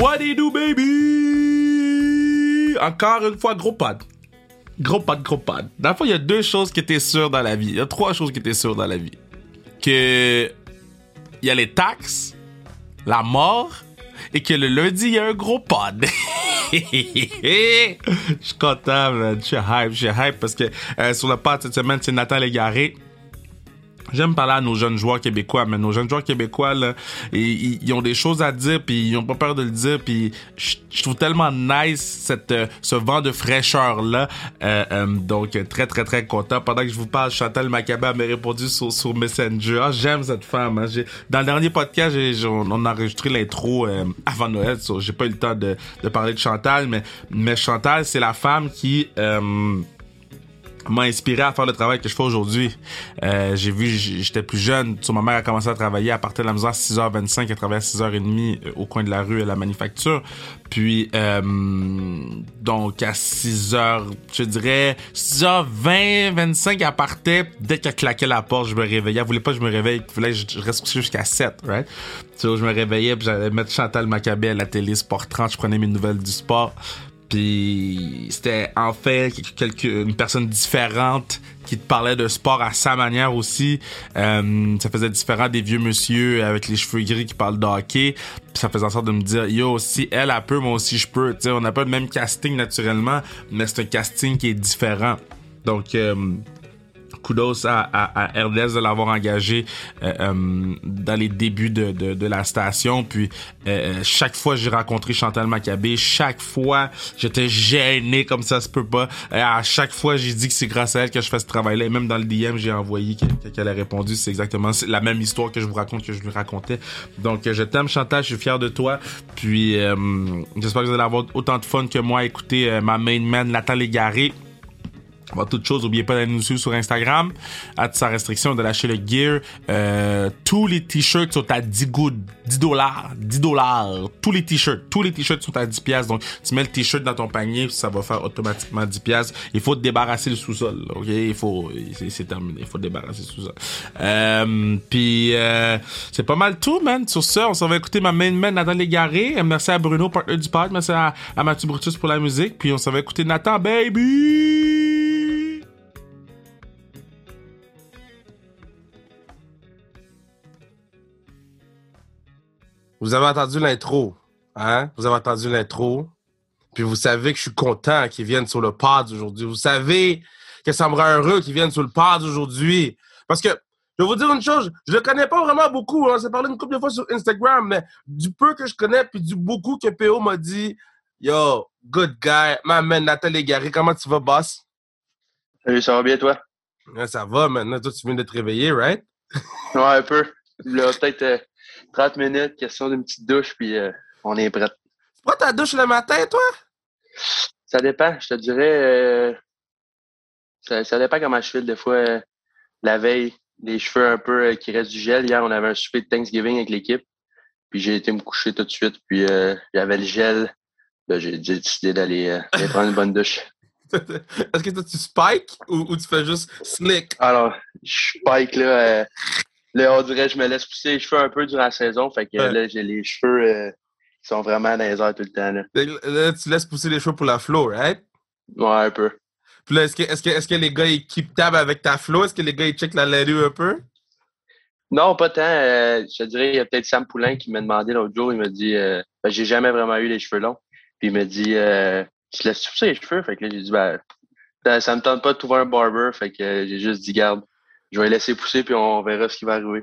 What do you do, baby? Encore une fois, gros pod. Gros pod, gros pod. Dans le fond, il y a deux choses qui étaient sûres dans la vie. Il y a trois choses qui étaient sûres dans la vie. Que il y a les taxes, la mort, et que le lundi, il y a un gros pod. Je suis content, man. Je suis hype, je suis hype parce que euh, sur le pod cette semaine, c'est Nathan Légaré. J'aime parler à nos jeunes joueurs québécois, mais nos jeunes joueurs québécois, là, ils, ont des choses à dire, puis ils ont pas peur de le dire, puis je, trouve tellement nice cette, euh, ce vent de fraîcheur là. Euh, euh, donc très très très content. Pendant que je vous parle, Chantal Macabé m'a répondu sur, sur Messenger. Ah, j'aime cette femme. Hein. Dans le dernier podcast, j'ai- on a enregistré l'intro euh, avant Noël. so j'ai pas eu le temps de, de parler de Chantal, mais mais Chantal, c'est la femme qui euh, m'a inspiré à faire le travail que je fais aujourd'hui. Euh, j'ai vu, j'étais plus jeune, so, ma mère a commencé à travailler à partir de la maison à 6h25, elle travaillait à 6h30 euh, au coin de la rue à la manufacture. Puis, euh, donc à 6h, je dirais, 6h20, 25, elle partait. Dès qu'elle claquait la porte, je me réveillais. Elle voulait pas que je me réveille, il fallait que je, reste couché jusqu'à 7, right? So, je me réveillais, puis j'allais mettre Chantal Maccabé à la télé, Sport 30, je prenais mes nouvelles du sport. Puis c'était en fait quelque, une personne différente qui te parlait de sport à sa manière aussi. Euh, ça faisait différent des vieux monsieur avec les cheveux gris qui parlent de hockey. Ça faisait en sorte de me dire, yo, si elle a peut, moi aussi je peux. On n'a pas le même casting naturellement, mais c'est un casting qui est différent. Donc, euh, kudos à, à, à RDS de l'avoir engagé euh, euh, dans les débuts de, de, de la station. Puis euh, chaque fois j'ai rencontré Chantal Maccabé, chaque fois j'étais gêné comme ça se peut pas. À chaque fois j'ai dit que c'est grâce à elle que je fais ce travail-là. Et même dans le DM j'ai envoyé qu'elle a répondu. C'est exactement la même histoire que je vous raconte que je lui racontais. Donc euh, je t'aime Chantal, je suis fier de toi. Puis euh, j'espère que vous allez avoir autant de fun que moi à écouter euh, ma main man Nathan Légaré. Avant toute chose, n'oubliez pas d'aller nous suivre sur Instagram, à sa restriction, de lâcher le gear. Euh, tous les t-shirts sont à 10 good, 10 dollars, 10 dollars. Tous les t-shirts, tous les t-shirts sont à 10 pièces. Donc, tu mets le t-shirt dans ton panier, ça va faire automatiquement 10 pièces. Il faut te débarrasser le sous-sol, ok? Il faut, c'est, terminé. Il faut te débarrasser le sous-sol. Euh, puis, euh, c'est pas mal tout, man. Sur ça, on s'en va écouter ma main man, Nathan Légaré. Merci à Bruno, partenaire du pod. Merci à, à Mathieu Brutus pour la musique. Puis, on s'en va écouter Nathan, baby! Vous avez entendu l'intro, hein? Vous avez entendu l'intro. Puis vous savez que je suis content qu'ils viennent sur le pod aujourd'hui. Vous savez que ça me rend heureux qu'ils viennent sur le pod aujourd'hui. Parce que, je vais vous dire une chose, je le connais pas vraiment beaucoup. On s'est parlé une couple de fois sur Instagram, mais du peu que je connais, puis du beaucoup que PO m'a dit, Yo, good guy, ma man, Nathan Légaré, comment tu vas, boss? Salut, ça va bien, toi? Ouais, ça va, maintenant, toi, tu viens de te réveiller, right? Ouais, un peu. Là, peut-être euh, 30 minutes, question d'une petite douche, puis euh, on est prêt. C'est pas ta douche le matin, toi? Ça dépend, je te dirais. euh, ça, ça dépend comment je file. Des fois, euh, la veille, les cheveux un peu qui restent du gel. Hier, on avait un souper de Thanksgiving avec l'équipe. Puis j'ai été me coucher tout de suite, puis euh, j'avais le gel. Là, j'ai décidé d'aller aller prendre une bonne douche. Est-ce que toi, tu spike ou, ou tu fais juste slick? Alors, je spike, là. euh, là, on dirait que je me laisse pousser les cheveux un peu durant la saison. Fait que Ouais. là, j'ai les cheveux euh, qui sont vraiment dans les airs tout le temps, là. Là, tu laisses pousser les cheveux pour la flow, right? Ouais, un peu. Puis là, est-ce que, est-ce que, est-ce que les gars, ils keep tab avec ta flow? Est-ce que les gars, ils check la laitue un peu? Non, pas tant. euh, je te dirais, il y a peut-être Sam Poulain qui m'a demandé l'autre jour, il m'a dit, euh, ben, j'ai jamais vraiment eu les cheveux longs. Puis il m'a dit, euh, tu te laisses pousser les cheveux? Fait que là, j'ai dit, ben, ça, ça me tente pas de trouver un barber. Fait que j'ai juste dit, garde, je vais laisser pousser puis on verra ce qui va arriver.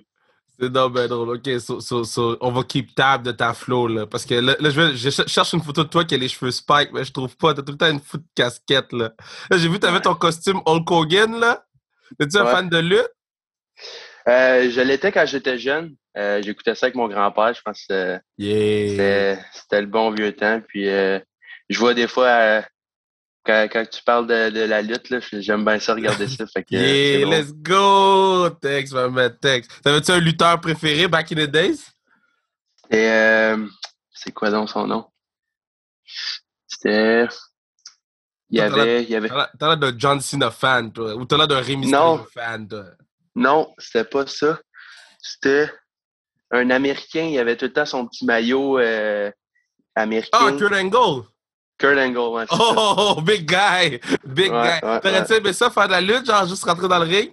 C'est non, ben drôle. OK, so, so, so, on va keep tab de ta flow, là. Parce que là, là, je, vais- je ch- cherche une photo de toi qui a les cheveux spike, mais je trouve pas. T'as tout le temps une foute de casquette, là. Là, j'ai vu, t'avais ton costume Hulk Hogan, là. Es-tu un fan de lutte? Euh, je l'étais quand j'étais jeune. Euh, J'écoutais ça avec mon grand-père. Je pense que Yeah. c'était le bon vieux temps. Puis euh, je vois des fois, quand, quand tu parles de, de la lutte, j'aime bien ça regarder ça. Fait que, Yeah, let's go! Tex, ma man, Tex. T'avais-tu un lutteur préféré back in the days? Et euh, c'est quoi donc son nom? C'était. Il y avait. Il y avait... T'as l'air- d'un John Cena fan, toi. Ou t'as l'air d'un. Mysterio fan, toi. Non, c'était pas ça. C'était un Américain, il avait tout le temps son petit maillot euh, américain. Ah, Kurt Angle! Kurt Angle, ouais. Oh, big guy! Big Ouais, guy! ouais, T'aurais-tu aimé ça, faire de la lutte, genre juste rentrer dans le ring?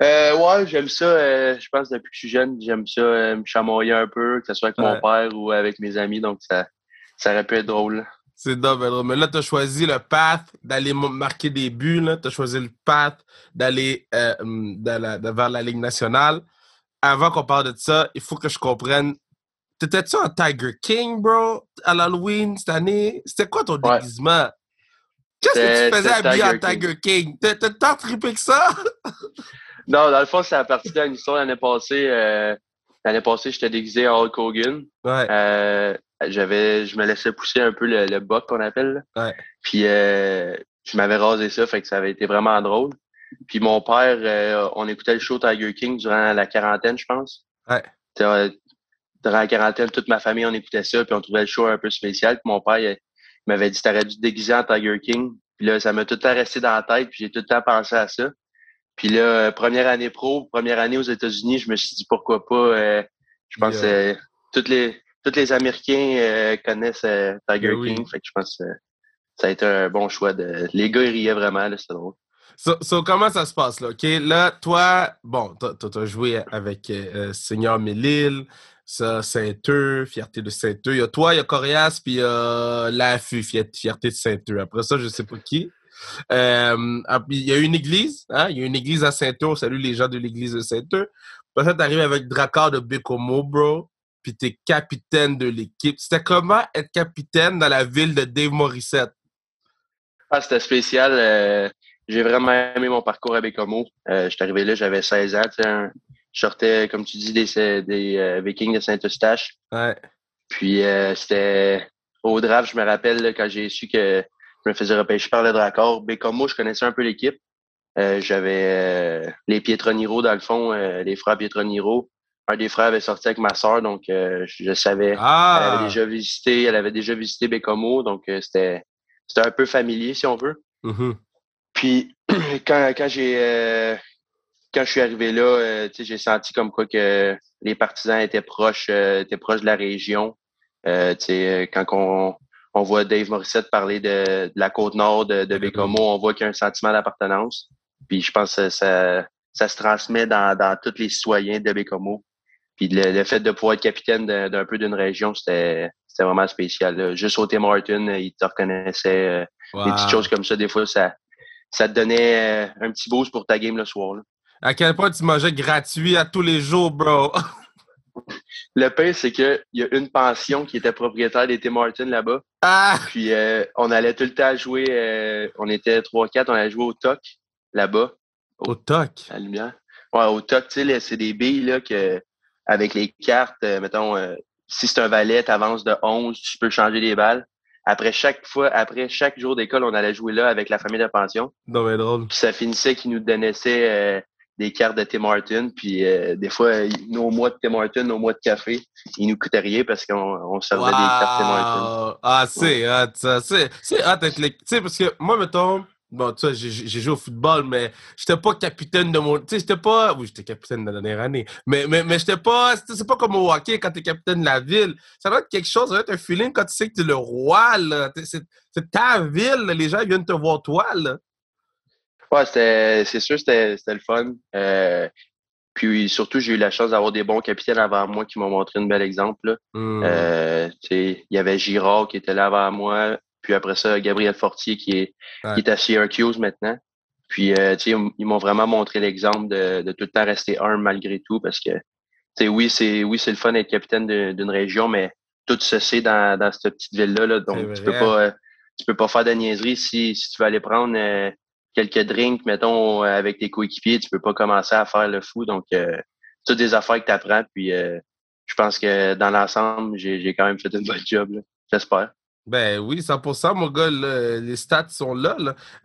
Euh, ouais, j'aime ça. euh, je pense depuis que je suis jeune, j'aime ça euh, me chamoyer un peu, que ce soit avec mon père ou avec mes amis. Donc, ça, ça aurait pu être drôle. C'est drôle. Mais là, t'as choisi le path d'aller marquer des buts, là. T'as choisi le path d'aller euh, vers la Ligue nationale. Avant qu'on parle de ça, il faut que je comprenne. T'étais-tu un Tiger King, bro, à l'Halloween cette année? C'était quoi ton Ouais. déguisement? Qu'est-ce que tu faisais habillé en Tiger King? T'as tant trippé que ça? Non, dans le fond, c'est à partir d'une histoire l'année passée. euh, l'année passée, j'étais déguisé en Hulk Hogan. Ouais. Euh, j'avais, je me laissais pousser un peu le, le bot qu'on appelle. là. Ouais. Puis euh, je m'avais rasé ça, fait que ça avait été vraiment drôle. Puis mon père, euh, on écoutait le show Tiger King durant la quarantaine, je pense. Ouais. Durant la quarantaine, toute ma famille, on écoutait ça, puis on trouvait le show un peu spécial. Puis mon père, il, il m'avait dit, t'aurais dû te déguiser en Tiger King. Puis là, ça m'a tout le temps resté dans la tête, puis j'ai tout le temps pensé à ça. Puis là, euh, première année pro, première année aux États-Unis, je me suis dit pourquoi pas. euh, je pense que Yeah. euh, toutes les tous les Américains euh, connaissent Tiger Ben oui. King. Fait que je pense que ça a été un bon choix. De... Les gars, ils riaient vraiment, c'était drôle. So, so, comment ça se passe là? OK, là, toi, bon, t'as- t'as joué avec euh, Seigneur Mélile, ça, Saint-Eux, Fierté de Saint-Eux. Il y a toi, il y a Corias, puis il y a l'AFU, Fier- Fierté de Saint-Eux. Après ça, je sais pas qui. Euh, ah, il y a une église, hein? Il y a une église à Saint-Eux. On salue les gens de l'église de Saint-Eux. Après ça, t'arrives avec Dracar de Bécomo, bro. Puis t'es capitaine de l'équipe. C'était comment être capitaine dans la ville de Dave Morissette? Ah, c'était spécial. euh, j'ai vraiment aimé mon parcours à Bécomo. Euh, je suis arrivé là, j'avais 16 ans. Je sortais, comme tu dis, des, des euh, Vikings de Saint-Eustache. Ouais. Puis euh, c'était au draft, je me rappelle là, quand j'ai su que je me faisais repêcher par le Dracor. Bécomo, je connaissais un peu l'équipe. Euh, J'avais euh, les Pietroniro dans le fond, euh, les frères Pietroniro. Un des frères avait sorti avec ma sœur, donc euh, je, savais. Elle Ah! avait déjà visité, elle avait déjà visité Bécomo, donc euh, c'était c'était un peu familier si on veut. Mhm. Puis quand, quand j'ai euh, quand je suis arrivé là, euh, tu sais, j'ai senti comme quoi que les partisans étaient proches, euh, étaient proches de la région. Euh, tu sais, euh, quand on, on voit Dave Morissette parler de, de la côte nord de, de Bécomo, on voit qu'il y a un sentiment d'appartenance. Puis je pense que ça, ça se transmet dans, dans tous les citoyens de Bécomo. Puis le, le fait de pouvoir être capitaine d'un peu d'une région, c'était c'était vraiment spécial. là. Juste au Tim Martin, il te reconnaissait. euh, des petites choses comme ça, des fois, ça, ça te donnait euh, un petit boost pour ta game le soir. là. À quel point tu mangeais gratuit à tous les jours, bro? Le pire, c'est qu'il y a une pension qui était propriétaire des Tim Martin là-bas. Ah! Puis euh, on allait tout le temps jouer, euh, on était 3-4, on allait jouer au TOC là-bas, Au toc? à la lumière. Ouais, au TOC, tu sais, c'est des billes là, que, avec les cartes, euh, mettons, si c'est un valet, tu avances de 11, tu peux changer les balles. Après chaque fois, après chaque jour d'école, on allait jouer là avec la famille de pension. Non, mais drôle. Puis ça finissait qu'ils nous donnaient des cartes de Tim Hortons. Puis euh, des fois, nos mois de Tim Hortons, nos mois de café, ils nous coûtaient rien parce qu'on on servait des cartes Tim Hortons. Wow! Ah, c'est hot, ça. C'est, c'est hot avec les... Tu sais, parce que moi, mettons... Bon, tu sais, j'ai, joué au football, mais j'étais pas capitaine de mon... Tu sais, j'étais pas... Oui, j'étais capitaine de la dernière année. Mais, mais, mais j'étais pas... C'est, c'est pas comme au hockey, quand t'es capitaine de la ville. Ça doit être quelque chose, ça doit être un feeling quand tu sais que t'es le roi, là. C'est, c'est ta ville, là. les gens viennent te voir toi, là. Ouais, c'était, c'est sûr, c'était, c'était le fun. Euh, puis surtout, j'ai eu la chance d'avoir des bons capitaines avant moi qui m'ont montré un bel exemple. Hmm. Euh, tu sais, il y avait Girard qui était là avant moi. Puis après ça, Gabriel Fortier qui est, Ouais. qui est à Syracuse maintenant. Puis, euh, tu sais, ils m'ont vraiment montré l'exemple de, de tout le temps rester humble malgré tout parce que, tu sais, oui, c'est, oui, c'est le fun d'être capitaine d'une région, mais tout se sait dans, dans cette petite ville-là. là. donc, tu peux pas, euh, tu peux pas faire de niaiserie si, si tu veux aller prendre euh, quelques drinks, mettons, euh, avec tes coéquipiers, tu peux pas commencer à faire le fou. Donc, euh, toutes des affaires que tu apprends. Puis, euh, je pense que dans l'ensemble, j'ai, quand même fait une bonne job. J'espère. Ben oui, 100%, mon gars, les stats sont là.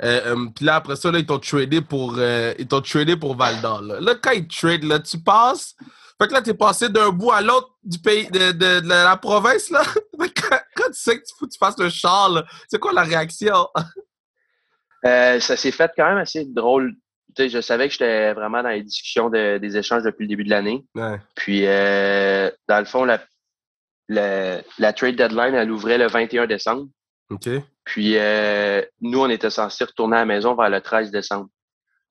Euh, Puis là, après ça, ils t'ont tradé pour euh, tradé pour Val d'Or. Là. là, quand ils trade, là, tu passes. Fait que là, t'es passé d'un bout à l'autre du pays de, la province, là. Quand, tu sais que tu tu fasses le char, c'est quoi la réaction? Euh, ça s'est fait quand même assez drôle. Tu sais, je savais que j'étais vraiment dans les discussions de- des échanges depuis le début de l'année. Ouais. Puis, euh, dans le fond, la, la trade deadline, elle ouvrait le 21 décembre. OK. Puis euh, nous, on était censés retourner à la maison vers le 13 décembre.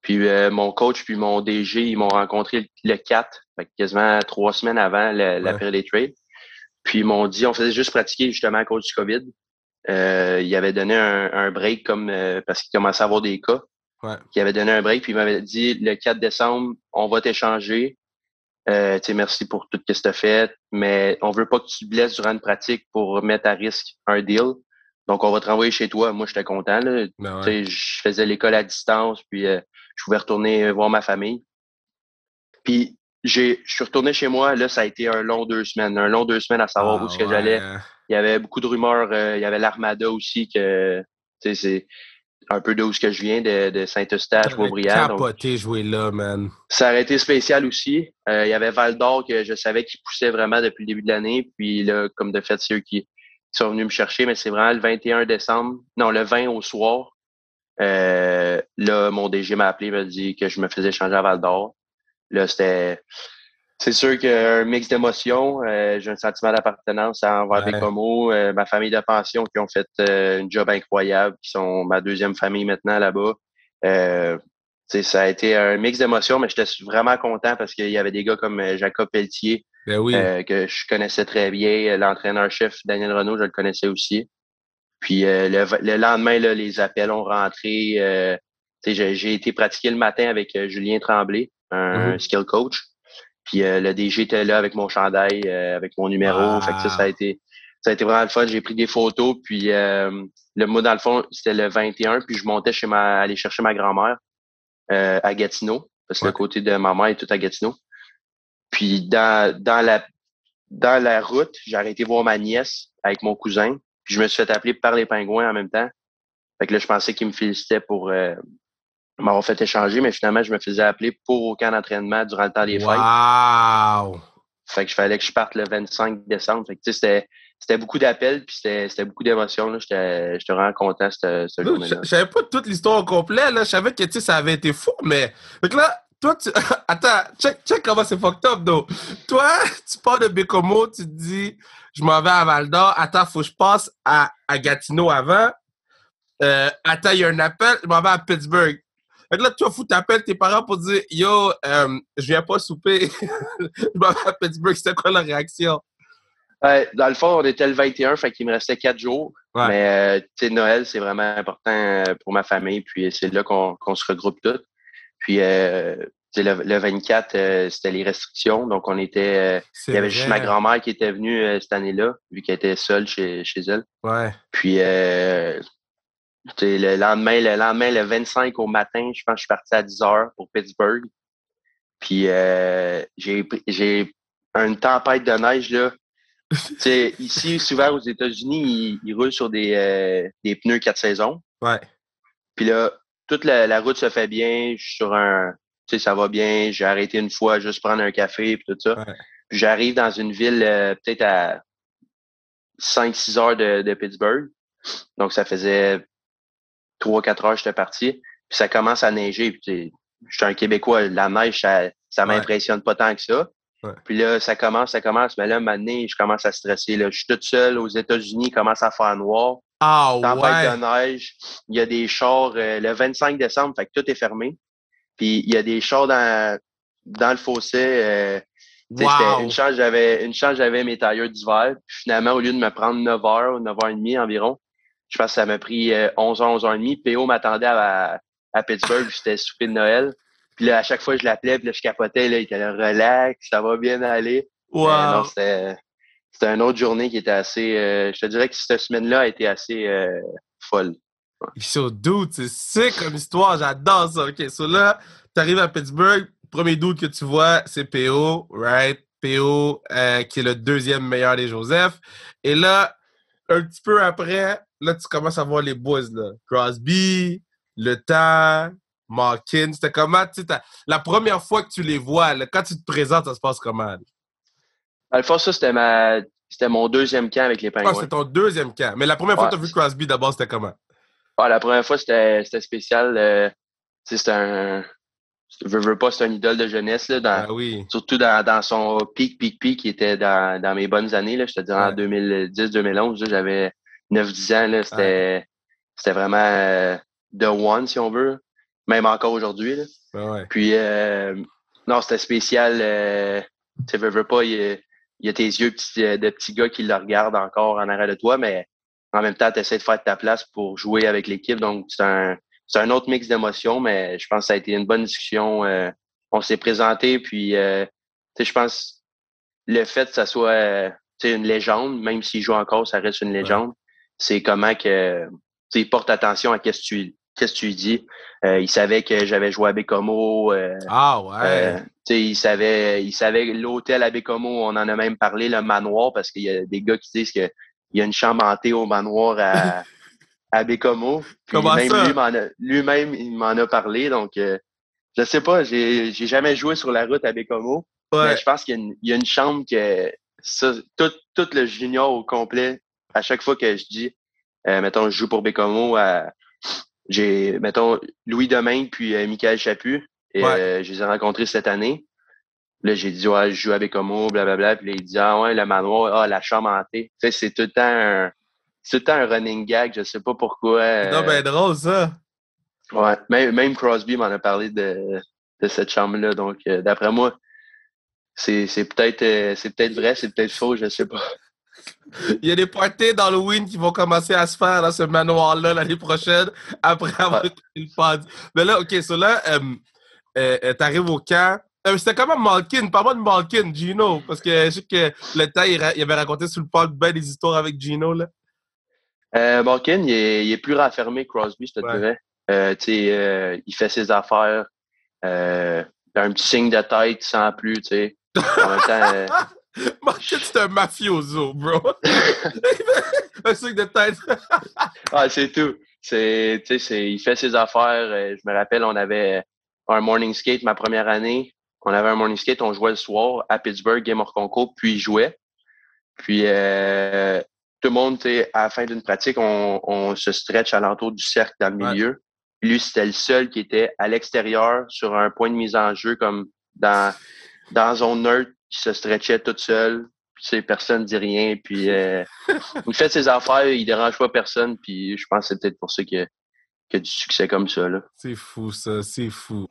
Puis euh, mon coach puis mon DG, ils m'ont rencontré le 4, quasiment trois semaines avant la période des trades. Puis ils m'ont dit, on faisait juste pratiquer justement à cause du COVID. Euh, il avait donné un, break comme euh, parce qu'il commençait à avoir des cas. Ouais. Il avait donné un break, puis il m'avait dit le 4 décembre, on va t'échanger. Euh, merci pour tout ce que tu as fait, mais on veut pas que tu te blesses durant une pratique pour mettre à risque un deal. Donc, on va te renvoyer chez toi. Moi, j'étais content. Là. Ben Je faisais l'école à distance, puis euh, je pouvais retourner voir ma famille. Puis, j'ai, je suis retourné chez moi. Là, ça a été un long deux semaines. Un long deux semaines à savoir où ah, ce que j'allais. Il y avait beaucoup de rumeurs. Euh, il y avait l'Armada aussi que, c'est un peu d'où je viens, de, de Saint-Eustache, Beaubriand. capoté jouer là, man. Ça aurait été spécial aussi. Euh, il y avait Val d'Or que je savais qu'il poussait vraiment depuis le début de l'année. Puis là, comme de fait, c'est eux qui, sont venus me chercher. Mais c'est vraiment le 21 décembre, non, le 20 au soir. Euh, là, mon DG m'a appelé, m'a dit que je me faisais changer à Val d'Or. Là, c'était c'est sûr qu'un mix d'émotions. Euh, j'ai un sentiment d'appartenance envers des Bécomo, euh, ma famille de pension qui ont fait euh, un job incroyable, qui sont ma deuxième famille maintenant là-bas. ça a été un mix d'émotions, mais j'étais vraiment content parce qu'il y avait des gars comme Jacob Pelletier, ben que je connaissais très bien. L'entraîneur-chef Daniel Renault, je le connaissais aussi. Puis le, lendemain, là, les appels ont rentré. j'ai été pratiquer le matin avec Julien Tremblay, un mm-hmm. skill coach. Puis euh, le DG était là avec mon chandail, euh, avec mon numéro. Fait que ça, ça a été ça a été vraiment le fun. J'ai pris des photos. Puis euh, le mois, dans le fond, c'était le 21. Puis je montais chez ma aller chercher ma grand-mère à Gatineau. Parce que le côté de ma mère est tout à Gatineau. Puis dans, dans la dans la route, j'ai arrêté voir ma nièce avec mon cousin. Puis je me suis fait appeler par les pingouins en même temps. Fait que là, je pensais qu'ils me félicitaient pour m'avoir fait échanger, mais finalement, je me faisais appeler pour aucun entraînement durant le temps des fêtes. Wow! Fait que je fallait que je parte le 25 décembre. Fait que, tu sais, c'était beaucoup d'appels, puis c'était beaucoup d'émotions. J'étais vraiment content cette, cette journée-là. Je savais pas toute l'histoire au complet. Là. Je savais que ça avait été fou, mais. Fait que là, toi, tu. Attends, check, check comment c'est fucked up, though. Toi, tu pars de Bécomo, tu te dis, je m'en vais à Val d'Or. Attends, faut que je passe à, à Gatineau avant. Euh, attends, il y a un appel, je m'en vais à Pittsburgh. Fait que là, tu fou, t'appelles tes parents pour dire Yo, euh, je viens pas souper. je m'en vais à Pittsburgh. C'était quoi la réaction? dans le fond, on était le 21, fait qu'il me restait quatre jours. Mais, euh, tu Noël, c'est vraiment important euh, pour ma famille. Puis, c'est là qu'on se regroupe tous. Puis, le, le, 24, c'était les restrictions. Donc, on était. il y avait juste ma grand-mère qui était venue cette année-là, vu qu'elle était seule chez, chez elle. Ouais. Puis, le lendemain, le lendemain, le 25 au matin, je pense que je suis parti à 10 heures pour Pittsburgh. Puis euh, j'ai j'ai une tempête de neige là. ici, souvent aux États-Unis, ils, roulent sur des, euh, des pneus quatre saisons. Ouais. Puis là, toute la, route se fait bien. Je suis sur un. Tu sais, ça va bien. J'ai arrêté une fois juste prendre un café et tout ça. Puis j'arrive dans une ville euh, peut-être à 5-6 heures de, de Pittsburgh. Donc ça faisait trois, quatre heures, j'étais parti. Puis ça commence à neiger. Puis je suis un Québécois, la neige, ça, ça m'impressionne pas tant que ça. Puis là, ça commence, ça commence. Mais là, maintenant, je commence à stresser. Là. Je suis toute seule aux États-Unis, il commence à faire noir. Ah, Tempête de neige. Il y a des chars euh, le 25 décembre, fait que tout est fermé. Puis il y a des chars dans, dans le fossé. Euh, Une chance, j'avais une chance, j'avais mes tailleurs d'hiver. Puis finalement, au lieu de me prendre 9 h ou 9 h 30 environ, je pense que ça m'a pris 11 h 11 h 30 PO m'attendait à, à Pittsburgh, c'était souper de Noël. Puis là, à chaque fois que je l'appelais, puis là, je capotais, là, il était là, relax, ça va bien aller. Wow. c'était, c'était une autre journée qui était assez, euh, je te dirais que cette semaine-là a été assez euh, folle. Ils sont doute, c'est comme histoire, j'adore ça. OK, so là, t'arrives à Pittsburgh, premier doute que tu vois, c'est PO, right? PO, euh, qui est le deuxième meilleur des Joseph. Et là, un petit peu après, là, tu commences à voir les boys, là. Crosby, Le Temps, Markin. C'était comment, tu sais, la première fois que tu les vois, là, quand tu te présentes, ça se passe comment? Alpha, ça, c'était ma... C'était mon deuxième camp avec les Pingouins. Ah, c'était ton deuxième camp. Mais la première fois que tu as vu Crosby, d'abord, c'était comment? Ah, la première fois, c'était spécial. Euh, c'était un, veux, veux pas, c'est un idole de jeunesse, là, dans, Ah oui. surtout dans, dans son pic, pic, pic, qui était dans, dans mes bonnes années, là, je te dirais en Ouais. 2010, 2011, là, j'avais 9-10 ans, là, c'était, c'était vraiment euh, the one, si on veut, même encore aujourd'hui. Ouais, ouais. Puis, euh, non, c'était spécial. Euh, tu veux, veux pas, il y, a, il y a tes yeux euh, de petits gars qui le regardent encore en arrière de toi, mais en même temps, tu essaies de faire ta place pour jouer avec l'équipe. Donc, c'est un, c'est un autre mix d'émotions, mais je pense que ça a été une bonne discussion. Euh, on s'est présenté, puis, euh, tu sais, je pense le fait que ça soit une légende, même s'il joue encore, ça reste une légende. C'est comment que il porte attention à qu'est-ce que tu qu'est-ce que tu lui dis. Euh, il savait que j'avais joué à Bécomo. Euh, Ah ouais. euh, tu sais, il savait, il savait l'hôtel à Bécomo, on en a même parlé, le manoir, parce qu'il y a des gars qui disent qu'il y a une chambre hantée au manoir à, à Bécomo. Comment même ça? lui, m'en a- lui-même, il m'en a parlé. Donc, euh, je sais pas, j'ai j'ai jamais joué sur la route à Bécomo, ouais. mais je pense qu'il y, a une- il y a une chambre que ça, tout, tout le junior au complet, à chaque fois que je dis, euh, mettons, je joue pour Bécomo, à- j'ai, mettons, Louis Domingue puis euh, Michael Chaput, et Ouais. euh, je les ai rencontrés cette année. Là, j'ai dit, ouais, je joue à Bécomo, blablabla. Puis là, il dit, ah ouais, le manoir, ah, la chambre hantée. Tu sais, c'est tout le temps un, c'est tout le temps un running gag, je sais pas pourquoi. euh, Non, ben drôle ça. ouais, même, même Crosby m'en a parlé de, de cette chambre-là. Donc, euh, d'après moi, c'est, c'est peut-être, euh, c'est peut-être vrai, c'est peut-être faux, je sais pas. Il y a des parties d'Halloween qui vont commencer à se faire dans ce manoir-là l'année prochaine après avoir écouté le pod. Mais là, OK, so là, euh, euh, euh, t'arrives au camp. Euh, C'était comment Malkin? Parle-moi de Malkin, Gino, parce que je sais que le temps, il, avait raconté sur le pod ben des histoires avec Gino, là. Malkin, il est, il est plus raffermé que Crosby, je te dirais. Il fait ses affaires. Il a un petit signe de tête sans plus, tu sais. En même temps, Malkin, c'est un mafioso, bro. un truc de tête. ah, c'est tout. C'est, tu sais, c'est, il fait ses affaires. Euh, je me rappelle, on avait un morning skate ma première année. On avait un morning skate, on jouait le soir à Pittsburgh, Game hors concours, puis il jouait. Puis euh, tout le monde, à la fin d'une pratique, on, on se stretch alentour du cercle dans le Ouais. milieu. Lui, c'était le seul qui était à l'extérieur sur un point de mise en jeu, comme dans, dans zone neutre, qui se stretchait toute seule. Puis, personne ne dit rien. Puis, euh, il fait ses affaires, il dérange pas personne. Puis, je pense que c'est peut-être pour ça qu'il y a, du succès comme ça. C'est fou, ça, c'est fou.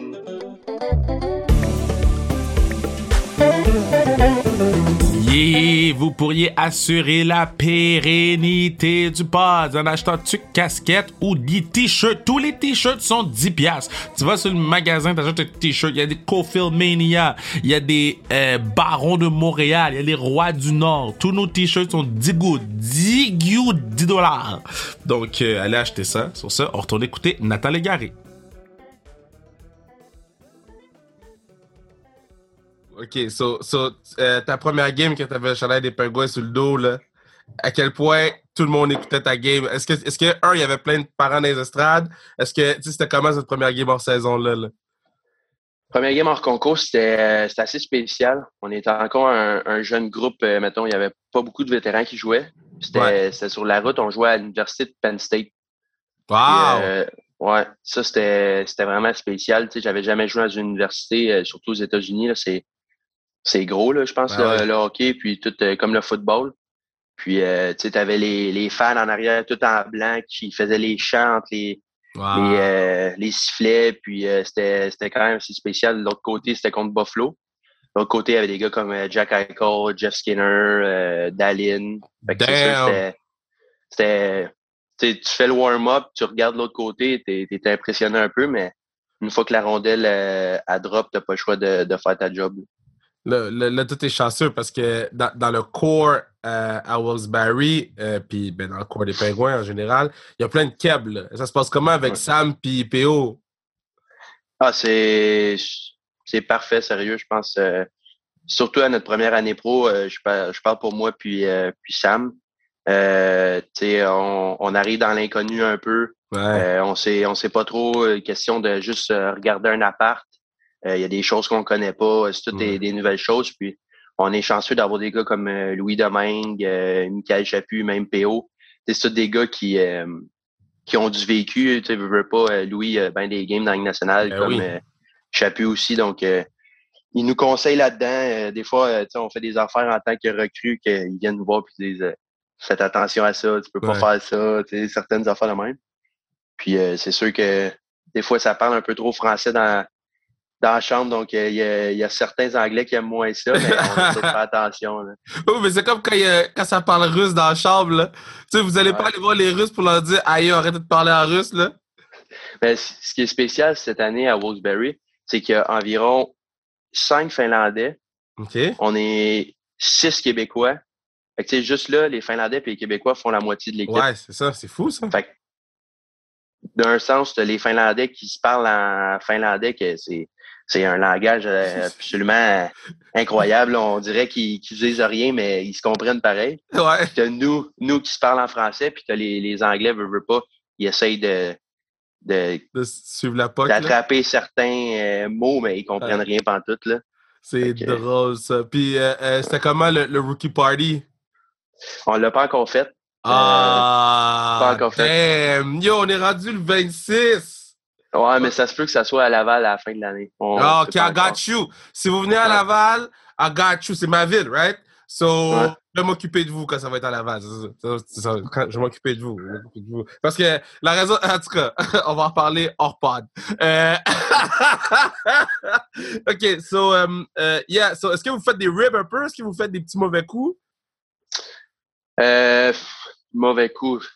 Yeah, vous pourriez assurer la pérennité du pod en achetant tu casquette ou des t-shirts. Tous les t-shirts sont 10 piastres. Tu vas sur le magasin, t'achètes un t-shirt. Il y a des Cofield Mania, il y a des euh, Barons de Montréal, il y a les Rois du Nord. Tous nos t-shirts sont 10 gouttes, 10 gouttes, 10 dollars. Donc, euh, allez acheter ça. Sur ça, on retourne écouter Nathan Légaré. OK, so, so euh, ta première game que t'avais le chandail des pingouins sur le dos, là, à quel point tout le monde écoutait ta game? Est-ce que, est-ce que, un, il y avait plein de parents dans les estrades? Est-ce que, tu sais, c'était comment cette première game hors saison-là? Là? Premier game hors concours, c'était euh, c'était assez spécial. On était encore un, un jeune groupe, euh, mettons, il n'y avait pas beaucoup de vétérans qui jouaient. C'était Ouais. c'était sur la route, on jouait à l'université de Penn State. Wow! euh, ouais, ça c'était c'était vraiment spécial. Tu sais, j'avais jamais joué dans une université, euh, surtout aux États-Unis. Là, c'est c'est gros là, je pense Ben le, ouais. le hockey, puis tout euh, comme le football. Puis euh, tu sais, t'avais les les fans en arrière, tout en blanc, qui faisaient les chants, entre les Wow. les, euh, les sifflets, puis euh, c'était c'était quand même assez spécial. De l'autre côté, c'était contre Buffalo. De l'autre côté, il y avait des gars comme Jack Eichel, Jeff Skinner, euh, Dallin. Fait que c'est ça, Damn! c'était- C'était... tu fais le warm-up, tu regardes de l'autre côté, t'es es impressionné un peu, mais une fois que la rondelle euh, elle drop, t'as pas le choix de, de faire ta job. Là, là, là, tout est chanceux parce que dans, dans le core euh, à Wilkes-Barre, euh, puis ben, dans le core des pingouins en général, il y a plein de câbles. Ça se passe comment avec Ouais. Sam puis PO? Ah, c'est c'est parfait, sérieux, je pense. euh, surtout à notre première année pro, euh, je, parle, je parle pour moi puis, puis Sam. On, on arrive dans l'inconnu un peu. Ouais. On sait on sait pas trop question de juste regarder un appart. Euh, Il y a des choses qu'on connaît pas. C'est toutes Ouais. des, des nouvelles choses. Puis on est chanceux d'avoir des gars comme euh, Louis Domingue, euh, Michael Chaput, même PO. C'est tous des gars qui euh, qui ont du vécu. Tu sais, veux, pas, euh, Louis, euh, ben des games dans la Ligue nationale Ben comme oui. euh, Chapu aussi. Donc, euh, ils nous conseillent là-dedans. Euh, des fois, euh, on fait des affaires en tant que recrues qu'ils viennent nous voir et disent Faites attention à ça, tu peux pas faire ça, certaines affaires de même. Puis c'est sûr que des fois, ça parle un peu trop français dans, dans la chambre, donc il y, a, certains Anglais qui aiment moins ça, mais on faire attention. Oui, mais c'est comme quand, quand, ça parle russe dans la chambre. Là. Tu sais, vous allez pas aller voir les Russes pour leur dire Aïe, arrête de parler en russe. Là. Ben, ce qui est spécial cette année à Wolfsbury, c'est qu'il y a environ cinq Finlandais. On est six Québécois. Fait que, juste là, les Finlandais et les Québécois font la moitié de l'équipe. Ouais, c'est ça, c'est fou ça. Fait d'un sens, les Finlandais qui se parlent en finlandais, que c'est, c'est un langage euh, absolument incroyable. On dirait qu'ils ne disent rien, mais ils se comprennent pareil. Ouais. nous, nous qui se parlent en français, puis que les, les Anglais ne veulent pas, ils essayent de, de, suivre la D'attraper certains euh, mots, mais ils comprennent rien rien tout là. C'est drôle, ça. Puis, euh, euh, c'était comment le, rookie party? On l'a pas encore fait. Ah! pas encore fait. Yo, on est rendu le 26! Ouais, mais ça se peut que ça soit à Laval à la fin de l'année. Ah, OK, I got you. Si vous venez à Laval, I got you. C'est ma ville, right? So, je vais m'occuper de vous quand ça va être à Laval. Je vais m'occuper de, vous. Parce que la raison, en tout cas, on va en parler hors pod. Euh... OK, so, um, uh, yeah, so, est-ce que vous faites des ribs un peu? Est-ce que vous faites des petits mauvais coups? Euh, mauvais coups.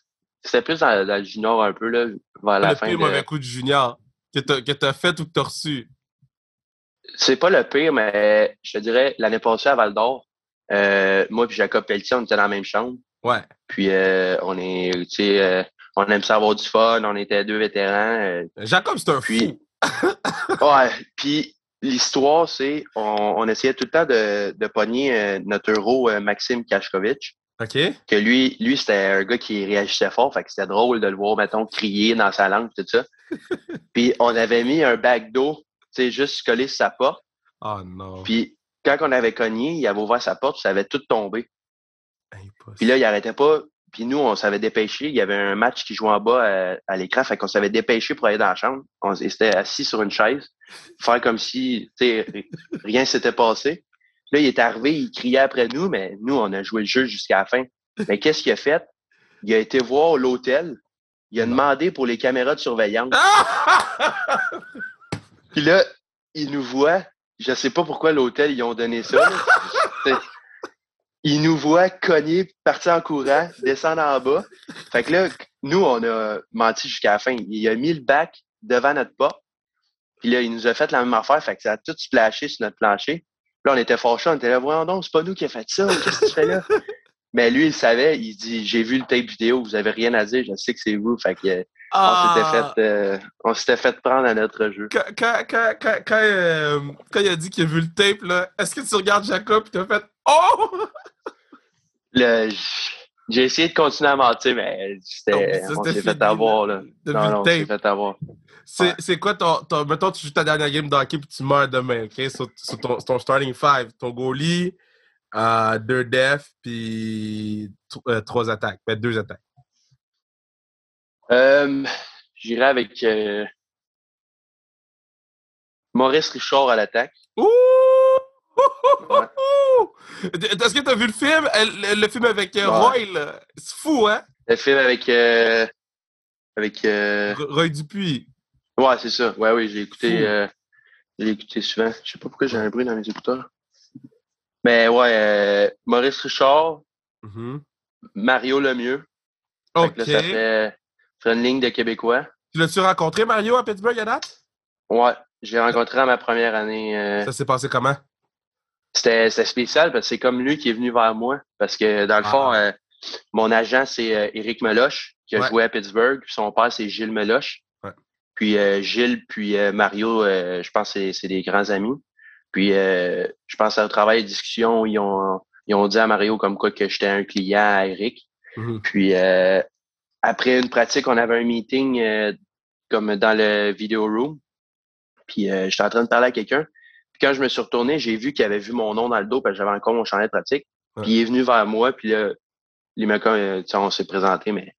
C'était plus dans, le junior un peu, là, vers la le fin. Le pire mauvais coup du junior que tu as fait ou que tu as reçu? C'est pas le pire, mais je te dirais, l'année passée à Val d'Or, euh, moi et Jacob Pelletier, on était dans la même chambre. Ouais. Puis euh, on est, tu sais, euh, on aime ça avoir du fun, on était deux vétérans. Jacob, c'est un puis, ouais. Puis l'histoire, c'est on, on, essayait tout le temps de, de pogner notre euro Maxime Kachkovitch. OK. Que lui, lui c'était un gars qui réagissait fort, fait que c'était drôle de le voir, mettons, crier dans sa langue, tout ça. puis on avait mis un bac d'eau, tu sais, juste collé sur sa porte. Oh non. Puis quand on avait cogné, il avait ouvert sa porte, ça avait tout tombé. Puis là, il arrêtait pas. Puis nous, on s'avait dépêché. Il y avait un match qui jouait en bas euh, à, l'écran. Fait qu'on s'avait dépêché pour aller dans la chambre. On était assis sur une chaise, faire comme si rien s'était passé. Là, il est arrivé, il criait après nous, mais nous, on a joué le jeu jusqu'à la fin. Mais qu'est-ce qu'il a fait? Il a été voir l'hôtel. Il a demandé pour les caméras de surveillance. Puis là, il nous voit, je sais pas pourquoi l'hôtel, ils ont donné ça. ils nous voient cogner, partir en courant, descendre en bas. Fait que là, nous, on a menti jusqu'à la fin. Il a mis le bac devant notre porte. Puis là, il nous a fait la même affaire. Fait que ça a tout splashé sur notre plancher. Là, on était fâchés. On était là, voyons donc, c'est pas nous qui a fait ça. Qu'est-ce que tu fais là? Mais lui, il savait. Il dit, j'ai vu le tape vidéo. Vous avez rien à dire. Je sais que c'est vous. Fait que on s'était ah. fait, euh, on s'était fait prendre à notre jeu. Quand, quand, quand, quand, euh, il a dit qu'il a vu le tape, là, est-ce que tu regardes Jacob et t'as fait Oh! J'ai essayé de continuer à mentir, mais on s'est fait avoir. Là. Non, non, on s'est fait avoir. C'est quoi ton, ton, Mettons, tu joues ta dernière game d'hockey et tu meurs demain, OK? Sur, ton, ton, starting five, ton goalie, euh, deux def puis euh, trois attaques. Ben, deux attaques. Euh, J'irai avec Maurice Richard à l'attaque. Ouh! Est-ce que tu as vu le film? Le, film avec euh, Roy, C'est fou, hein? Le film avec. Euh, avec. Roy Dupuis. Ouais, c'est ça. Ouais, oui, j'ai écouté. j'ai écouté souvent. Je sais pas pourquoi j'ai un bruit dans mes écouteurs. Mais ouais, Maurice Richard. Mm-hmm. Mario Lemieux. OK. ça fait une ligne de Québécois. Tu l'as-tu rencontré, Mario, à Pittsburgh à date? Ouais, j'ai rencontré à ma première année. Euh, ça s'est passé comment? C'était spécial parce que c'est comme lui qui est venu vers moi. Parce que dans le fond, ah. euh, mon agent, c'est euh, Éric Meloche, qui a joué à Pittsburgh. Puis son père, c'est Gilles Meloche. Puis Gilles, puis Mario, je pense que c'est des grands amis. Puis je pense au travail de discussion, ils ont, ils ont dit à Mario comme quoi que j'étais un client à Eric. Mm-hmm. Puis après une pratique, on avait un meeting euh, comme dans le video room. Puis euh, j'étais en train de parler à quelqu'un. Puis quand je me suis retourné, j'ai vu qu'il avait vu mon nom dans le dos parce que j'avais encore mon chandail de pratique. Puis il est venu vers moi, puis là, il m'a euh, on s'est présenté, mais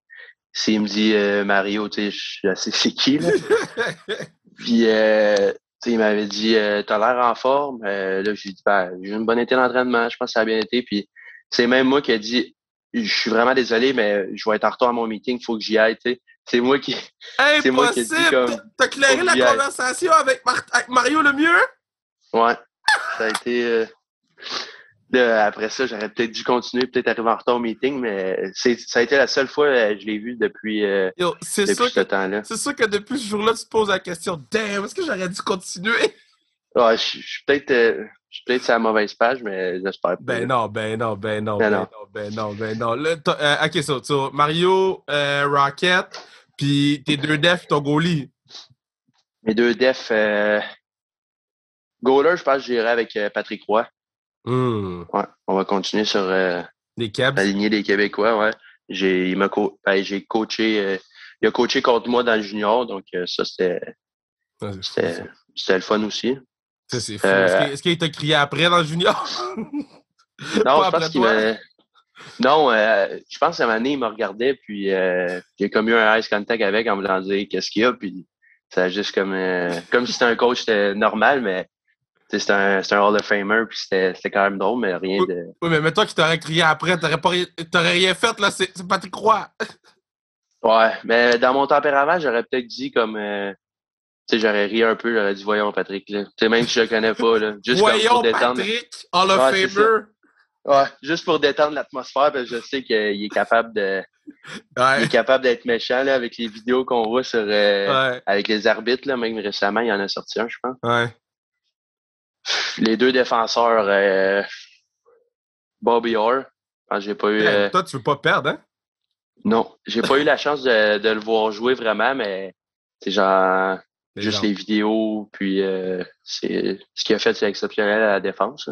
s'il me dit Mario, tu sais, je c'est qui, là. puis tu sais, il m'avait dit euh, T'as l'air en forme. Euh, là, j'ai dit ben, j'ai une bonne été d'entraînement, je pense que ça a bien été. Puis c'est même moi qui ai dit Je suis vraiment désolé, mais je vais être en retard à mon meeting, il faut que j'y aille. tu sais. C'est moi qui. C'est moi qui ai dit comme, T'as- clairé la conversation avec, Mar- avec Mario Lemieux? Ouais. Ça a été. euh, après ça, j'aurais peut-être dû continuer, peut-être arriver en retard au meeting, mais ça a été la seule fois que je l'ai vu depuis, euh, Yo, depuis sûr ce que temps-là. C'est sûr que depuis ce jour-là, tu te poses la question Damn, est-ce que j'aurais dû continuer? Ouais, je, suis peut-être euh, je suis peut-être sur la mauvaise page, mais j'espère pas. Ben non, ben non, ben non, Ben ben non. non, ben non, ben non. Euh, ok, so, so, Mario, euh, Rocket, puis tes deux defs, ton goalie. Mes deux defs, euh, goaler, je pense que j'irai avec euh, Patrick Roy. Hmm, Ouais, on va continuer sur euh, Kebs. la lignée des Québécois, ouais. J'ai, il m'a co- ben, j'ai coaché, euh, il a coaché contre moi dans le junior, donc euh, ça, c'était, le fun aussi. C'est Est-ce qu'il- t'a crié après dans le junior? Non, je pense qu'il m'a. Non, je pense qu'à un moment donné, il me regardait, puis j'ai comme eu un ice contact avec en me dire qu'est-ce qu'il y a, puis ça a juste comme. euh, comme si c'était un coach normal, mais c'était un, un Hall of Famer, puis c'était quand même drôle, mais rien de. Oui, mais toi qui t'aurais crié après, t'aurais rien fait, là, c'est c'est Patrick Roy. Ouais, mais dans mon tempérament, j'aurais peut-être dit comme. euh, tu sais, j'aurais ri un peu, j'aurais dit voyons Patrick, là. Tu sais, même si je le connais pas, là. Juste Voyons pour détendre. Patrick, Hall of Ouais, c'est Famer. Ouais, juste pour détendre l'atmosphère, parce que je sais qu'il est capable de. Il Ouais, est capable d'être méchant là, avec les vidéos qu'on voit sur. euh, ouais, avec les arbitres, là, même récemment, il y en a sorti un, je pense. ouais. Les deux défenseurs, euh, Bobby Orr, quand j'ai pas eu. Euh, Toi, tu veux pas perdre, hein? non, j'ai pas eu la chance de, de le voir jouer vraiment, mais c'est genre juste les vidéos, puis euh, c'est ce qu'il a fait, c'est exceptionnel à la défense.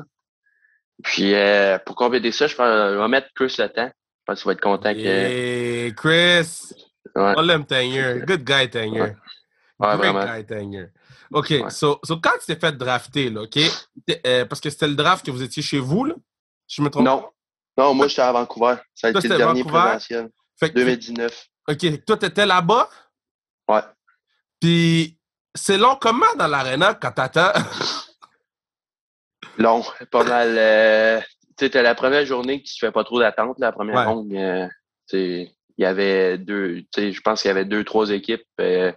Puis euh, pour compléter ça, je pense je vais mettre Chris le temps. Je pense qu'il va être content que. Yeah, Chris. Ouais. On l'aime, Tanger. Good guy, Tanger. Ouais. Ouais, Great guy, Tanger. OK, Ouais. so, so quand tu t'es fait drafter, là, OK? euh, parce que c'était le draft que vous étiez chez vous, là? Je me trompe? Non. Non, moi j'étais à Vancouver. Ça a Toi, été le dernier Vancouver? provincial. Fait que, 2019. OK, toi, t'étais là-bas, Ouais. puis c'est long comment dans l'aréna quand t'attends? Long, pas mal. Euh, tu sais, t'as la première journée que tu fais pas trop d'attente, la première Ouais. ronde. euh, tu sais, il y avait deux, tu sais, je pense qu'il y avait deux, trois équipes euh,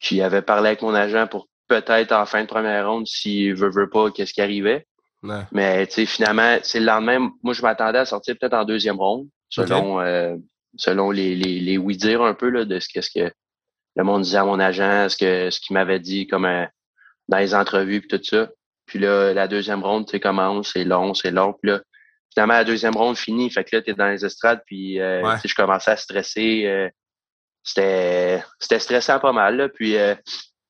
qui avaient parlé avec mon agent pour peut-être en fin de première ronde, s'il veut, veut pas, qu'est-ce qui arrivait. Ouais. Mais tu sais, finalement, c'est le lendemain. Moi, je m'attendais à sortir peut-être en deuxième ronde, selon euh, selon les, les, les oui-dire un peu là, de ce que, ce que le monde disait à mon agent, ce que ce qu'il m'avait dit comme euh, dans les entrevues puis tout ça. Puis là, la deuxième ronde, tu sais, commence, c'est long, c'est long. Puis là, finalement, la deuxième ronde finit. Fait que là, t'es dans les estrades, puis euh, Ouais. je commençais à stresser. C'était c'était stressant pas mal. Là. Puis euh,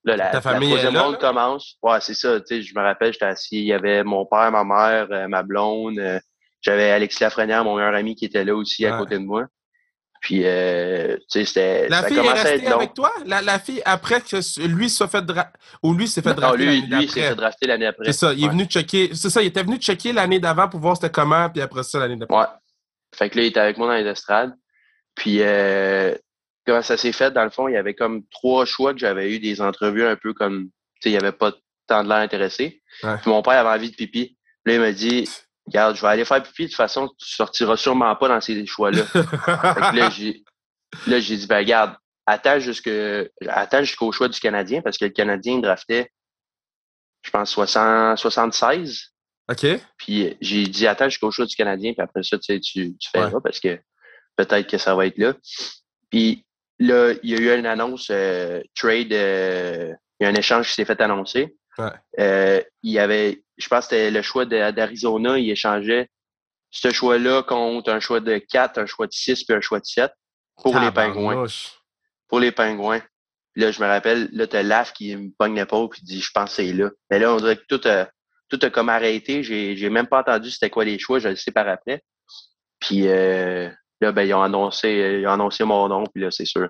là, la, Ta la famille troisième ronde commence. Ouais, c'est ça. Tu sais, je me rappelle, j'étais assis. Il y avait mon père, ma mère, euh, ma blonde. euh, J'avais Alexis Lafrenière, mon meilleur ami, qui était là aussi à côté de moi. Puis, euh, tu sais, c'était. La ça fille est restée avec toi? La, la fille, après que lui se fait ou lui s'est fait Non, drafter lui, l'année lui, s'est fait drafter l'année après. C'est ça, il est Ouais. venu checker. C'est ça, il était venu checker l'année d'avant pour voir c'était comment, puis après ça, l'année d'après. Ouais. Fait que là, il était avec moi dans les estrades. Puis, euh, comment ça s'est fait, dans le fond, il y avait comme trois choix que j'avais eu des entrevues un peu comme, tu sais, il n'y avait pas tant de l'air intéressé. Ouais. Puis mon père avait envie de pipi. Là, il m'a dit, regarde, je vais aller faire pipi. De toute façon, tu sortiras sûrement pas dans ces choix-là. là, j'ai, là, j'ai dit, ben, regarde, attends jusque, attends jusqu'au choix du Canadien parce que le Canadien draftait, je pense, 60, 76. OK? Puis j'ai dit attends jusqu'au choix du Canadien, puis après ça, tu sais, tu, tu feras Ouais. parce que peut-être que ça va être là. Puis là, il y a eu une annonce euh, trade, euh, il y a un échange qui s'est fait annoncer. Ouais. Euh, il y avait, je pense que c'était le choix d'Arizona, il échangeait ce choix-là contre un choix de 4, un choix de 6 puis un choix de 7 pour les pingouins. Pour les pingouins. Puis là, je me rappelle, là, t'as Laf qui me pogne l'épaule puis dit Je pense que c'est là. Mais là, on dirait que tout a, tout a comme arrêté. J'ai, j'ai même pas entendu c'était quoi les choix, je le sais par après. Puis euh, là, ben, ils ont annoncé, ils ont annoncé mon nom, puis là, c'est sûr.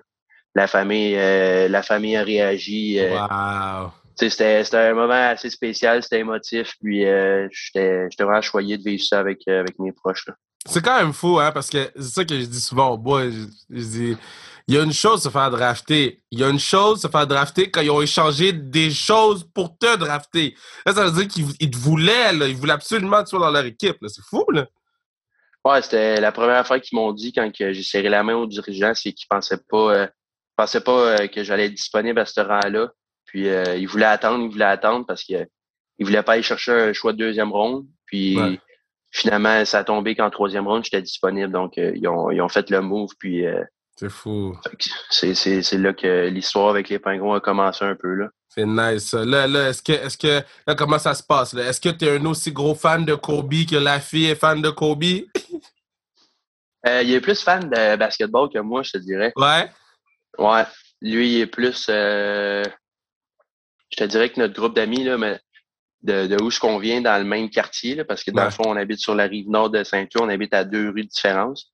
La famille, euh, la famille a réagi. euh, Wow. C'était, un moment assez spécial, c'était émotif, puis euh, j'étais, vraiment choyé de vivre ça avec, euh, avec mes proches. C'est quand même fou, hein, parce que c'est ça que je dis souvent au bois. Je, je dis, il y a une chose se faire drafter. Il y a une chose se faire drafter quand ils ont échangé des choses pour te drafter. Là, ça veut dire qu'ils ils te voulaient, là. Ils voulaient absolument que tu sois dans leur équipe. C'est fou, là. Ouais, c'était la première fois qu'ils m'ont dit quand que j'ai serré la main aux dirigeants, c'est qu'ils pensaient pas, euh, pensaient pas euh, que j'allais être disponible à ce rang-là. Puis euh, ils voulaient attendre, ils voulaient attendre parce qu'ils voulaient pas aller chercher un choix de deuxième ronde. Puis Ouais. finalement, ça a tombé qu'en troisième ronde, j'étais disponible. Donc ils, ont, ils ont fait le move. Puis euh, C'est fou. c'est, là que l'histoire avec les pingouins a commencé un peu là. C'est nice. Là, là, est-ce que, est-ce que, là, comment ça se passe? Est-ce que tu es un aussi gros fan de Kobe que la fille est fan de Kobe? Euh, il est plus fan de basketball que moi, je te dirais. Ouais? Ouais. Lui, il est plus euh, je te dirais que notre groupe d'amis, là, mais de, de où je qu'on vient dans le même quartier, là, parce que dans Ouais. le fond, on habite sur la rive nord de Saint-Cloud, on habite à deux rues de différence.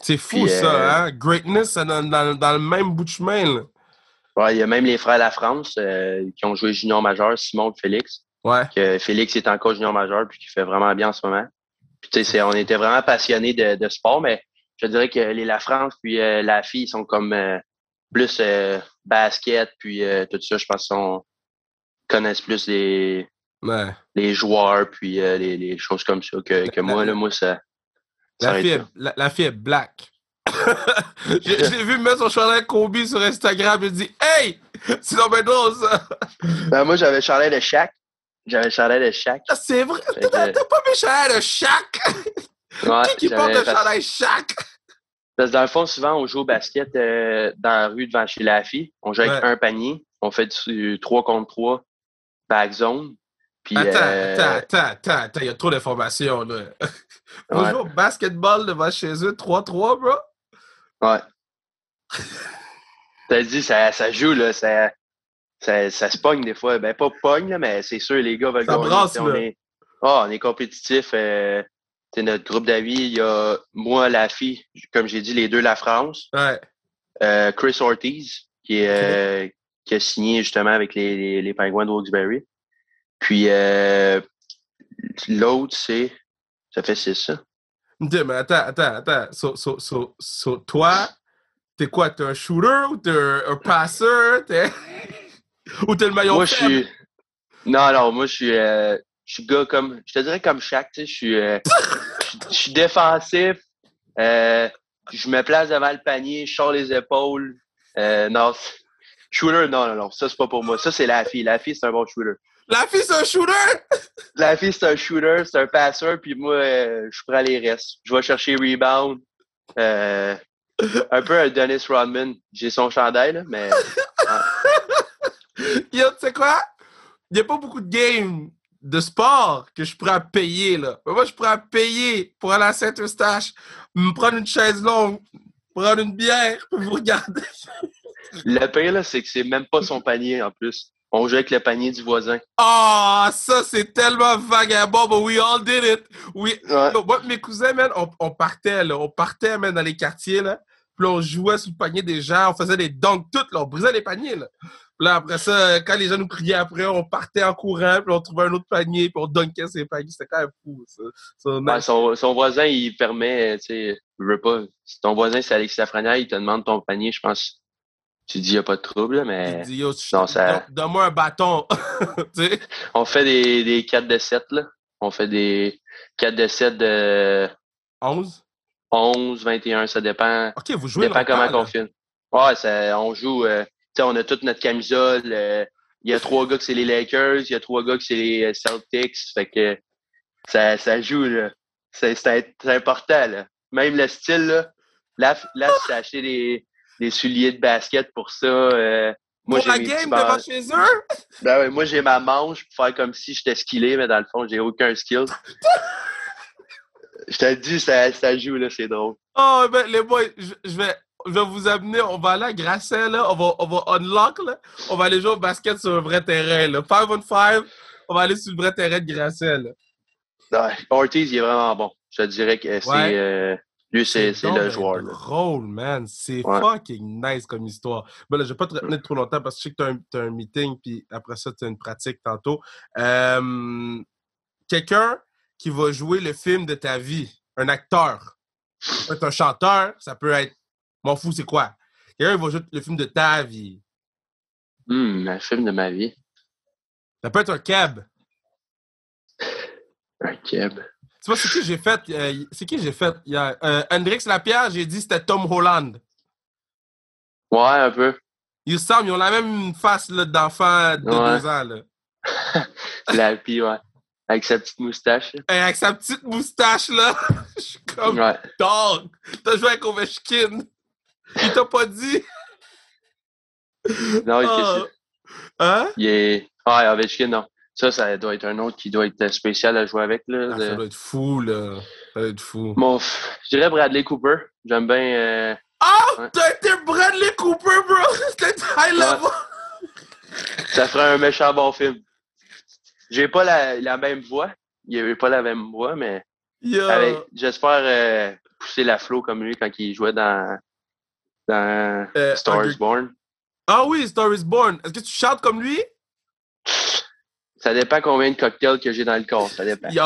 C'est fou, Puis, ça, euh, hein? Greatness, c'est dans, dans, dans le même bout de chemin, là. Ouais, il y a même les frères La France euh, qui ont joué junior majeur, Simon et Félix. Ouais. Que Félix est encore junior majeur puis qui fait vraiment bien en ce moment. Puis tu sais, on était vraiment passionnés de, de sport, mais je dirais que les La France puis euh, la fille sont comme euh, plus basket puis tout ça. Je pense qu'ils connaissent plus les, Ouais. les joueurs puis les, les choses comme ça que, que moi là, moi ça. La fille, est, la, la fille est black. l'ai vu mettre son chandail Kobe sur Instagram. Je dit Hey! C'est dans mes ça! Ben, moi j'avais Charlet de Shaq. J'avais Charlet de Shaq. Ah, C'est vrai! T'as que- pas mis chandail de chaque! Ouais, Qui qui porte le chandail chaque? Parce que dans le fond, souvent, on joue au basket euh, dans la rue devant chez la fille. On joue avec Ouais. un panier. On fait du 3 contre 3, back zone. Puis, Attends, euh, attends, attends, attends, attends, il y a trop d'informations, là. Ouais. au basketball devant chez eux, 3-3, bro? Ouais. T'as dit, ça, ça joue, là. Ça, ça, ça se pogne des fois. Ben, pas pogne, là, mais c'est sûr, les gars veulent Ça gagner. brasse, on là. est, Ah, on est compétitif. Euh, t'sais, notre groupe d'amis, il y a moi, la fille, comme j'ai dit, les deux, la France. Ouais. Euh, Chris Ortiz, qui, est, euh, qui a signé justement avec les, les, les Penguins de Wilkes-Barre. Puis euh, l'autre, c'est. Ça fait six, ça. Ok, mais attends, attends, attends. So, so, so, so, toi, t'es quoi? T'es un shooter ou t'es un, un passeur? T'es... ou t'es le maillot Moi, je suis. Non, non, moi, je suis. euh, je suis gars comme. Je te dirais comme Shaq, tu sais. Je suis. euh, je suis- défensif. Euh, je me place devant le panier, je sors les épaules. Euh, non, shooter, non, non, non. Ça, c'est pas pour moi. Ça, c'est la fille. La fille, c'est un bon shooter. La fille, c'est un shooter? La fille, c'est un shooter, c'est un passeur, puis moi, euh, je prends les restes. Je vais chercher rebound. Euh, un peu un Dennis Rodman. J'ai son chandail, là, mais Yo, tu sais quoi? Il n'y a pas beaucoup de games de sport que je pourrais payer, là. Mais moi, je pourrais payer pour aller à Saint-Eustache, me prendre une chaise longue, prendre une bière, puis vous regarder. le pire, là, c'est que c'est même pas son panier, en plus. On joue avec le panier du voisin. Ah, ça, c'est tellement vagabond, but we all did it. We... Ouais. Moi, mes cousins, man, on, on partait, là. On partait, man, dans les quartiers, là. Puis là, on jouait sur le panier des gens, on faisait des dunks toutes, là. On brisait les paniers, là. Puis là, après ça, quand les gens nous criaient après, on partait en courant, puis on trouvait un autre panier, puis on dunkait ces paniers. C'était quand même fou, ça. Ça, Ouais, son, son voisin, il permet, tu sais, je veux pas. Si ton voisin, c'est Alexis Lafrenière, il te demande ton panier, je pense. Tu dis, il n'y a pas de trouble, mais yo, non, ça- don- donne-moi un bâton. tu on fait des, des 4 de 7, là. On fait des 4 de 7 de 11. 11, 21, ça dépend. OK, vous jouez dépend comment là. filme. Ouais, ça, on joue, euh, tu sais, on a toute notre camisole. euh, Il y a trois gars que c'est les Lakers, il y a trois gars que c'est les euh, Celtics. Fait que ça, ça joue, là. C'est, c'est, c'est important, là. Même le style, là. Là, là j'ai acheté des, des souliers de basket pour ça. euh, moi, Pour la game devant chez eux? Ben ouais, moi, j'ai ma manche pour faire comme si j'étais skillé, mais dans le fond, j'ai aucun skill. Je te dis, ça, ça joue, là, c'est drôle. Oh, ben, les boys, je, je vais, je vais vous amener, on va aller à Grasset, là, on va, on va unlock, là, on va aller jouer au basket sur un vrai terrain, là. 5 on 5, on va aller sur le vrai terrain de Grasset, là. Ouais, Ortiz, il est vraiment bon. Je te dirais que c'est, Ouais. euh, lui, c'est, c'est le joueur, là. drôle, man. C'est Ouais. fucking nice comme histoire. Ben là, je vais pas te retenir trop longtemps parce que je sais que t'as un, t'as un meeting, puis après ça, tu as une pratique tantôt. Euh, Quelqu'un qui va jouer le film de ta vie, un acteur, Ça peut être un chanteur, ça peut être. M'en fous, c'est quoi? Quelqu'un va jouer le film de ta vie. Hmm, un film de ma vie. Ça peut être un cab. Un keb. Tu vois, c'est qui j'ai fait? euh, c'est qui j'ai fait? Il y a euh, Hendrix Lapierre, j'ai dit c'était Tom Holland. Ouais, un peu. Ils semblent, ils ont la même face là, d'enfant de Ouais. deux ans. Là. La pie, ouais. Avec sa petite moustache. avec sa petite moustache, là, je suis comme Ouais. dog. T'as joué avec Ovechkin. Il t'a pas dit? Non, il, Ah. Hein? il est. Ah, Ovechkin, non. Ça, ça doit être un autre qui doit être spécial à jouer avec. Là, Ah, de- ça doit être fou, là. Ça doit être fou. Bon, je dirais Bradley Cooper. J'aime bien. euh, Ah! Ouais. T'as été Bradley Cooper, bro! C'était high level! Ça ferait un méchant bon film. J'ai pas la, la même voix. Il avait pas la même voix, mais j'espère euh, pousser la flow comme lui quand il jouait dans, dans Euh, Star is Born. Ah oui, Star is Born. Est-ce que tu chantes comme lui? Ça dépend combien de cocktails que j'ai dans le corps. Ça dépend. Yo,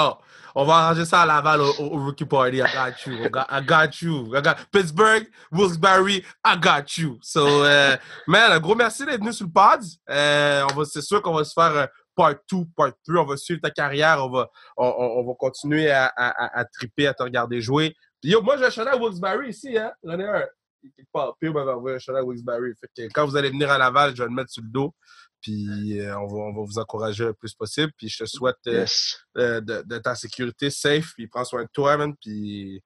on va arranger ça à Laval au, Rookie Party. I got you. I got, you. Pittsburgh, Wilkes-Barre, I got you. So, euh, man, un gros merci d'être venu sur le pod. Euh, on c'est sûr qu'on va se faire euh, part 2, part 3. On va suivre ta carrière. On va, on, on- on va continuer à, à, à, triper, à te regarder jouer. Yo, moi, j'ai un chandail à Wilkes-Barre ici, hein. Un. Quelque part. Puis, m'avait envoyé un chandail Wilkes-Barre. Quand vous allez venir à Laval, je vais le mettre sur le dos. Puis, euh, on, va, on va vous encourager le plus possible. Puis, je te souhaite euh, Yes. euh, de, de ta sécurité safe, puis prends soin de toi, man, puis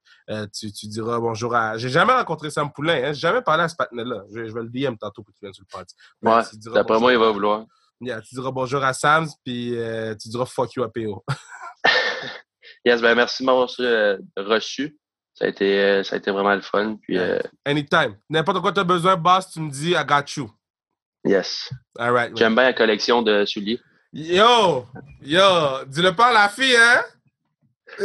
tu, tu diras bonjour à... J'ai jamais rencontré Sam Poulain, hein, j'ai jamais parlé à ce patinet-là. Je, je vais le DM tantôt pour que tu viennes sur le party. Ouais. D'après moi, il va vouloir. Yeah, tu diras bonjour à Sam, puis tu diras fuck you à PO. Yes, ben merci de m'avoir reçu. Ça a été, ça a été vraiment le fun. Puis, Anytime. N'importe quoi tu as besoin, boss, tu me dis I got you. Yes. All right. man. J'aime bien la collection de souliers. Yo! Yo! Dis-le pas à la fille, hein?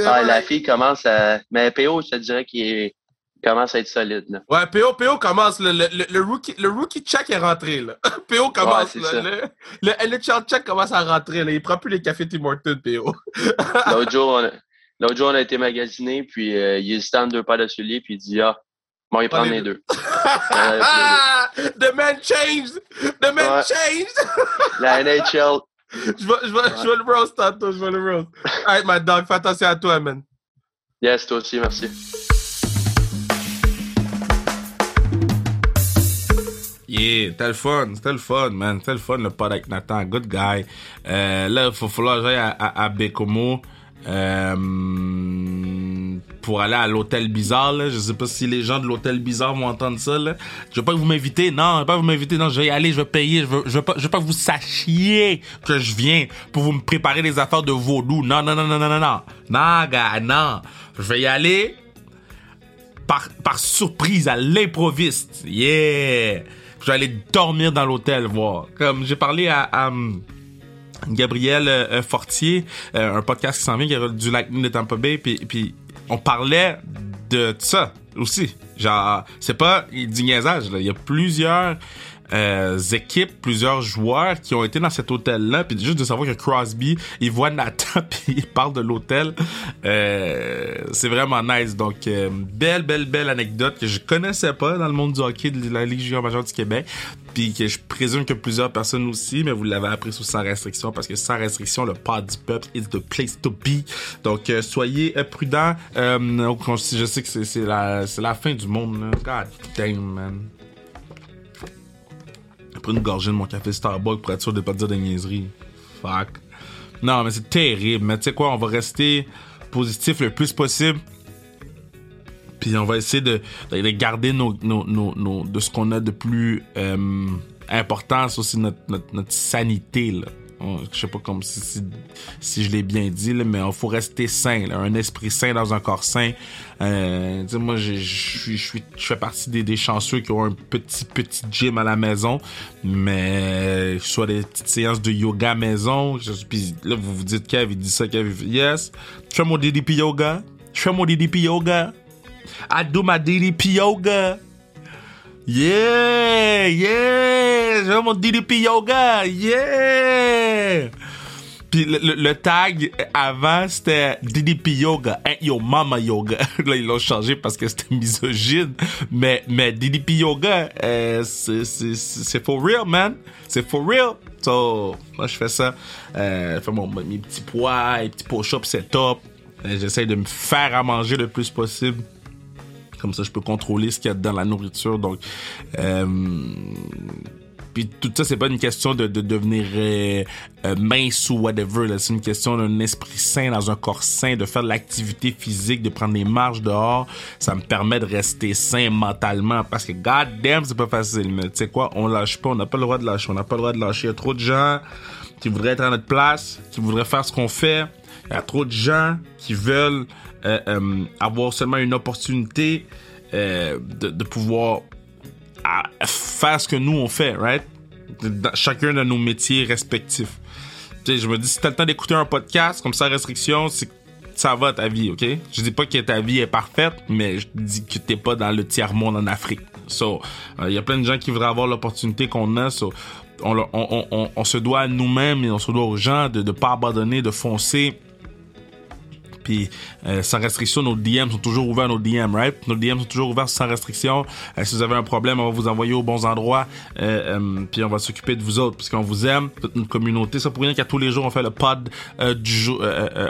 Ah, la fille commence à. Mais PO, je te dirais qu'il est- commence à être solide. Là. Ouais, PO, PO commence, le, le, le, rookie, le rookie check est rentré, là. PO commence, là, ça. le, le NHL check commence à rentrer, là. Il prend plus les cafés Tim Hortons, PO. L'autre jour, on a, l'autre jour, on a été magasiné, puis euh, il hésitait entre deux paires de souliers, puis il dit Ah, bon, il prend les les deux. Ah! The man changed! The man Ouais. changed! La NHL, je, vais, je, vais, je vais le roast tantôt, je vais le roast. Alright, my dog, fais attention à toi, man. yes, toi aussi, merci. Yeah, c'était le fun, c'était le fun, man. C'était le fun, le pod avec Nathan, good guy. Euh, là, il faut falloir que j'aille à, à, à Bécomo euh, pour aller à l'hôtel bizarre. Là. Je sais pas si les gens de l'hôtel bizarre vont entendre ça. Là. Je veux pas que vous m'invitez. Non, je veux pas vous m'invitez. Non, je vais y aller, je vais payer. Je veux, je veux pas, que vous sachiez que je viens pour vous me préparer des affaires de vaudou. Non, non, non, non, non, non, non. Non, gars, non. Je vais y aller par, par surprise à l'improviste. Yeah! Je vais aller dormir dans l'hôtel, voir. Comme j'ai parlé à, à, hum, Gabriel euh, Fortier, euh, un podcast qui s'en vient, qui est du Lightning de Tampa Bay, puis on parlait de ça aussi. Genre, c'est pas du niaisage, là. Il y a plusieurs euh, équipes, plusieurs joueurs qui ont été dans cet hôtel-là, puis juste de savoir que Crosby, il voit Nathan, puis il parle de l'hôtel, euh, c'est vraiment nice. Donc, euh, belle, belle, belle anecdote que je connaissais pas dans le monde du hockey de la Ligue junior majeure du Québec, puis que je présume que plusieurs personnes aussi, mais vous l'avez appris sous sans restriction, parce que sans restriction, le pas du peuple is the place to be. Donc, euh, soyez euh, prudents. Euh, je sais que c'est- la, la fin du monde, là. God damn, man. Une gorgée de mon café Starbucks pour être sûr de pas dire de niaiseries. Fuck. Non, mais c'est terrible. Mais tu sais quoi, on va rester positif le plus possible. Puis on va essayer de, de de garder de ce qu'on a de plus euh, important, c'est aussi notre, notre, notre sanité. Là. On- je sais pas comme si, je l'ai bien dit, mais il faut rester sain. Un esprit sain dans un corps sain. Euh, moi, je fais partie des, chanceux qui ont un petit, petit gym à la maison. Mais soit des petites séances de yoga maison. Puis là, vous vous dites, Kev, il dit ça, Kev, yes. Je fais mon DDP yoga. Je fais mon DDP yoga. I do my DDP yoga. Yeah, yeah, je fais mon DDP yoga, yeah. Puis le, le- tag avant, c'était DDP Yoga, Yo Mama Yoga. Là, ils l'ont changé parce que c'était misogyne. Mais, mais DDP Yoga, euh, c'est- for real, man. C'est for real. So, moi, je fais ça. Euh, je fais mes petits poids, les petits push-ups, c'est top. Euh, J'essaie de me faire à manger le plus possible. Comme ça, je peux contrôler ce qu'il y a dans la nourriture. Donc, euh, tout ça, c'est pas une question de, de devenir euh, euh, mince ou whatever. C'est une question d'un esprit sain dans un corps sain, de faire de l'activité physique, de prendre des marches dehors. Ça me permet de rester sain mentalement parce que god damn, c'est pas facile. Mais tu sais quoi, on lâche pas, on n'a pas le droit de lâcher. On n'a pas le droit de lâcher. Il y a trop de gens qui voudraient être à notre place, qui voudraient faire ce qu'on fait. Il y a trop de gens qui veulent euh, avoir seulement une opportunité de, de pouvoir à faire ce que nous on fait, right? Dans chacun de nos métiers respectifs. Tu sais, je me dis, si t'as le temps d'écouter un podcast comme ça, restriction, ça va ta vie, ok? Je dis pas que ta vie est parfaite, mais je dis que t'es pas dans le tiers-monde en Afrique. So, il y a plein de gens qui voudraient avoir l'opportunité qu'on a, so, on, on se doit à nous-mêmes et on se doit aux gens de ne pas abandonner, de foncer. Puis euh, sans restriction, nos DM sont toujours ouverts, nos DM, right? Nos DM sont toujours ouverts sans restriction. Euh, si vous avez un problème, on va vous envoyer aux bons endroits. Euh, puis on va s'occuper de vous autres, parce qu'on vous aime, toute notre communauté. Ça pour rien qu'à tous les jours, on fait le pod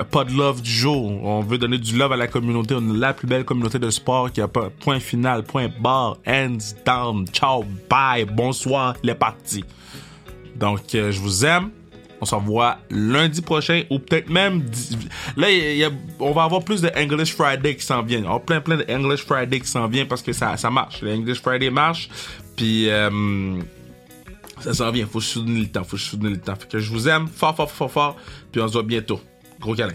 pod love du jour. On veut donner du love à la communauté. On est la plus belle communauté de sport qui a pas point final, point barre, hands down, ciao, bye, bonsoir, les partis. Donc, je vous aime. On se revoit lundi prochain ou peut-être même... Là, y a- a- on va avoir plus de English Friday qui s'en vient. On va plein, plein de English Friday qui s'en vient parce que ça, ça marche. Le English Friday marche. Puis... euh, ça s'en vient. Faut soutenir le temps. Faut soutenir le temps. Fait que je vous aime fort, fort, fort, fort. Puis on se voit bientôt. Gros câlin.